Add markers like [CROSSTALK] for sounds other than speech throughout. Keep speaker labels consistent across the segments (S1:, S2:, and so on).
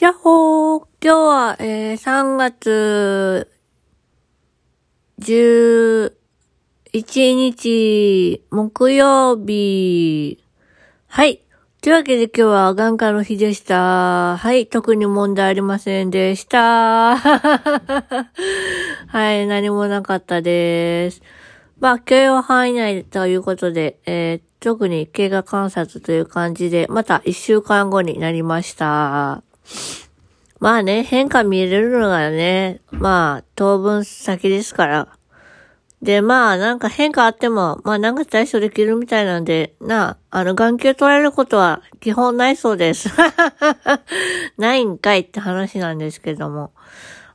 S1: やっほー今日は、えー、3月11日木曜日。はい。というわけで今日は眼科の日でした。はい。特に問題ありませんでした。[LAUGHS] はい。何もなかったです。まあ、許容範囲内ということで、えー、特に経過観察という感じで、また一週間後になりました。まあね、変化見れるのがね、まあ、当分先ですから。で、まあ、なんか変化あっても、まあ、なんか対処できるみたいなんで、なあ、の、眼球取られることは基本ないそうです。[LAUGHS] ないんかいって話なんですけども。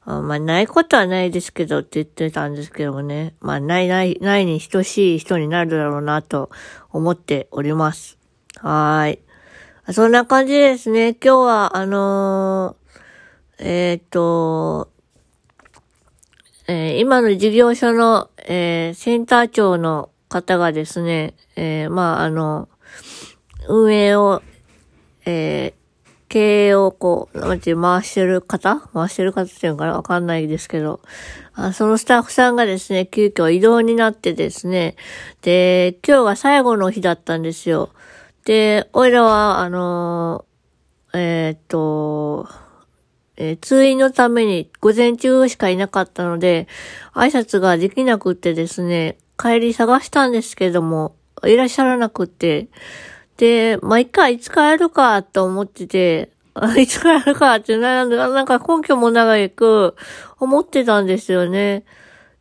S1: あまあ、ないことはないですけどって言ってたんですけどもね。まあ、ないない、ないに等しい人になるだろうなと思っております。はーい。そんな感じですね。今日は、あのー、えっ、と、えー、今の事業所の、えー、センター長の方がですね、えー、まあ、あの、運営を、え、経営をこう、なんていう回してる方？回してる方っていうのかな？わかんないですけど、あそのスタッフさんがですね、急遽移動になってですね、で、今日が最後の日だったんですよ。で、おいらは、あのえー、っと、えー、通院のために午前中しかいなかったので、挨拶ができなくってですね、帰り探したんですけども、いらっしゃらなくって、で、まあ、いっか、いつ帰るかと思ってて、[LAUGHS] いつ帰るかってな、なんか根拠も長く思ってたんですよね。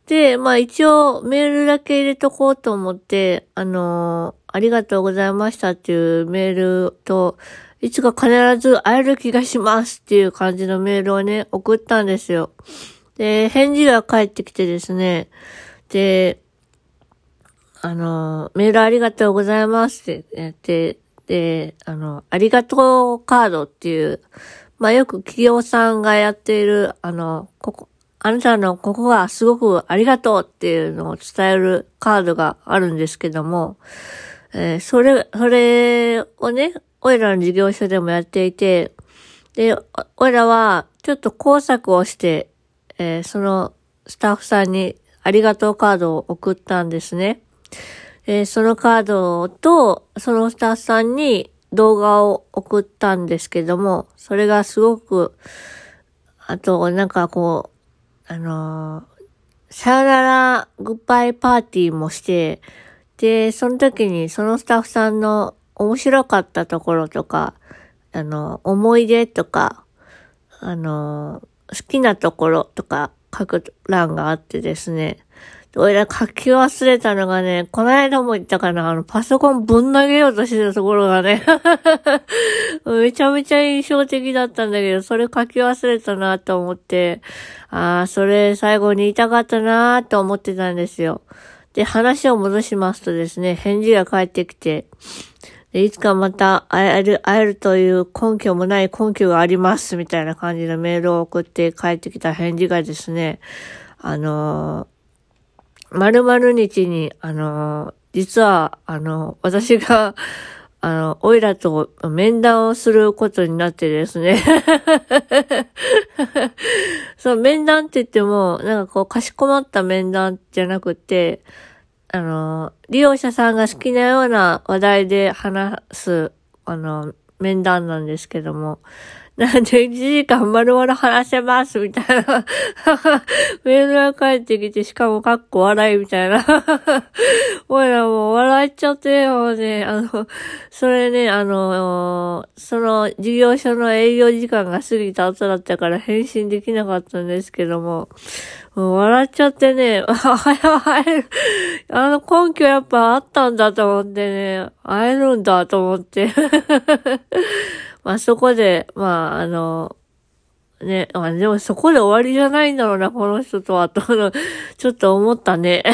S1: で、まあ一応メールだけ入れとこうと思って、あのー、ありがとうございましたっていうメールと、いつか必ず会える気がしますっていう感じのメールをね、送ったんですよ。で、返事が返ってきてですね、で、あの、メールありがとうございますってやって、で、あの、ありがとうカードっていう、まあ、よく企業さんがやっている、あの、ここ、あなたのここがすごくありがとうっていうのを伝えるカードがあるんですけども、えー、それ、それをね、おいらの事業所でもやっていて、で、おいらはちょっと工作をして、えー、そのスタッフさんにありがとうカードを送ったんですね。えー、そのカードと、そのスタッフさんに動画を送ったんですけども、それがすごく、あと、なんかこう、あのー、さよならグッバイパーティーもして、で、その時にそのスタッフさんの面白かったところとか、あの、思い出とか、あの、好きなところとか書く欄があってですね、俺ら書き忘れたのがね、この間も言ったかな、あの、パソコンぶん投げようとしてたところがね [LAUGHS] めちゃめちゃ印象的だったんだけど、それ書き忘れたなと思って、ああ、それ最後に言いたかったなと思ってたんですよ。で、話を戻しますとですね、返事が返ってきて、いつかまた会える、会えるという根拠もない根拠があります、みたいな感じのメールを送って帰ってきた返事がですね、あの〇〇日に、あの、実は、あの、私が、あの、オイラと面談をすることになってですね。[LAUGHS] そう、面談って言っても、なんかこう、かしこまった面談じゃなくて、あの、利用者さんが好きなような話題で話す、あの、面談なんですけども、なんで1時間丸々話せますみたいな。[LAUGHS] メールが返ってきて、しかもかっこ笑いみたいな。[LAUGHS] おいらもう笑っちゃってよ、ね。あの、それね、あの、その事業所の営業時間が過ぎた後だったから返信できなかったんですけども、もう笑っちゃってね、[LAUGHS] あの根拠やっぱあったんだと思ってね、会えるんだと思って。まあそこで、まああの、ね、まあでもそこで終わりじゃないんだろうな、この人とは、と、[LAUGHS] ちょっと思ったね。[LAUGHS]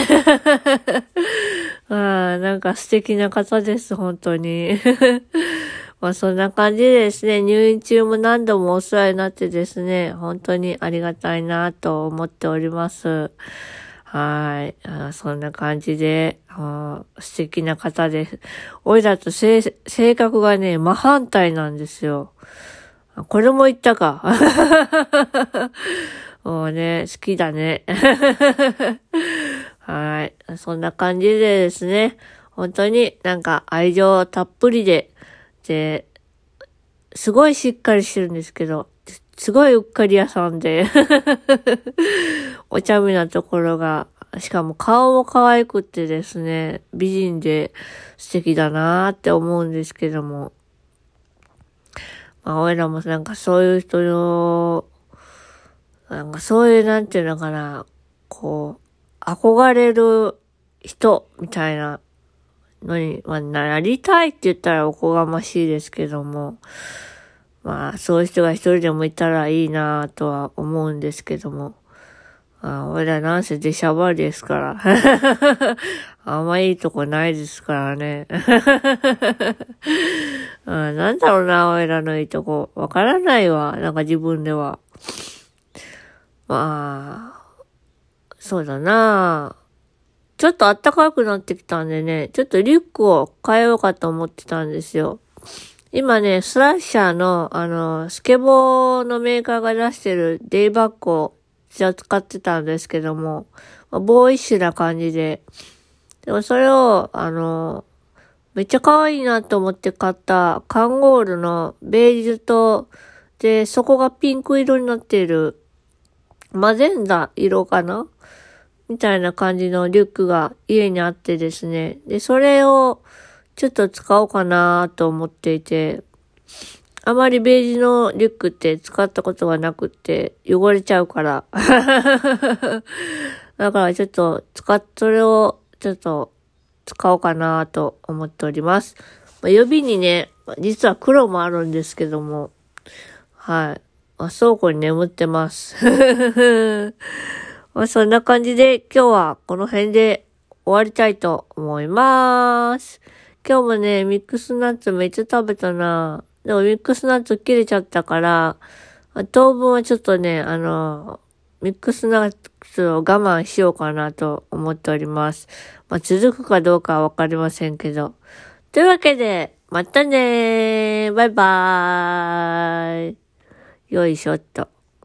S1: あなんか素敵な方です、本当に。[LAUGHS] まあそんな感じですね、入院中も何度もお世話になってですね、本当にありがたいなと思っております。はい。あそんな感じであ、素敵な方です。おいだと性格がね、真反対なんですよ。これも言ったか。[LAUGHS] もうね、好きだね。[LAUGHS] はい。そんな感じでですね、本当になんか愛情たっぷりで、で、すごいしっかりしてるんですけど、すごいうっかり屋さんで [LAUGHS] お茶目なところが、しかも顔も可愛くてですね、美人で素敵だなーって思うんですけども。まあ、俺らもなんかそういう人の、なんかそういう、なんていうのかな、こう、憧れる人みたいなのに、まあ、なりたいって言ったらおこがましいですけども、まあ、そういう人が一人でもいたらいいなとは思うんですけども。あ俺らなんせ出しゃばりですから。[LAUGHS] あんまいいとこないですからね。[LAUGHS] あなんだろうな、俺らのいいとこ。わからないわ。なんか自分では。まあ、そうだな。ちょっと暖かくなってきたんでね、ちょっとリュックを変えようかと思ってたんですよ。今ね、スラッシャーの、あの、スケボーのメーカーが出してるデイバッグをじゃ使ってたんですけども、ボーイッシュな感じで。でもそれを、あの、めっちゃ可愛いなと思って買ったカンゴールのベージュと、で、そこがピンク色になっている、マゼンダ色かな？みたいな感じのリュックが家にあってですね。で、それを、ちょっと使おうかなと思っていて、あまりベージュのリュックって使ったことがなくって汚れちゃうから。[LAUGHS] だからちょっと使っ、それをちょっと使おうかなと思っております。ま、予備にね、実は黒もあるんですけども、はい。まあ、倉庫に眠ってます。[LAUGHS] まあ、そんな感じで今日はこの辺で終わりたいと思います。今日もね、ミックスナッツめっちゃ食べたなでもミックスナッツ切れちゃったから、当分はちょっとね、あの、ミックスナッツを我慢しようかなと思っております。まあ、続くかどうかはわかりませんけど。というわけで、またねーバイバーイよいしょっと。